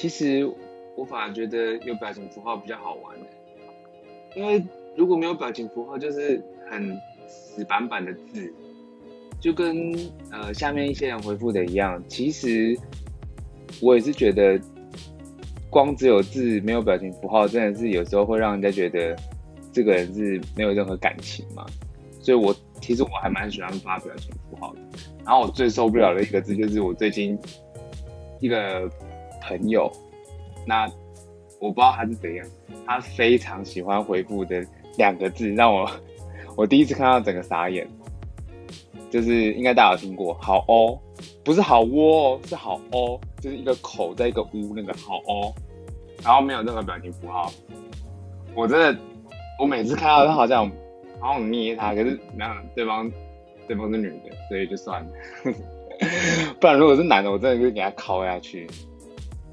其实我反而觉得有表情符号比较好玩因为如果没有表情符号，就是很死板板的字，就跟呃下面一些人回复的一样。其实我也是觉得，光只有字没有表情符号，真的是有时候会让人家觉得这个人是没有任何感情嘛。所以我其实我还蛮喜欢发表情符号的。然后我最受不了的一个字就是我最近一个朋友，那我不知道他是怎样，他非常喜欢回复的两个字，让我我第一次看到整个傻眼。就是应该大家有听过，好哦，不是好窝哦，是好哦，就是一个口在一个屋那个好哦，然后没有任何表情符号。我真的，我每次看到他好像好想捏他，可是那对方对方是女的，所以就算了。不然如果是男的，我真的就给他敲下去。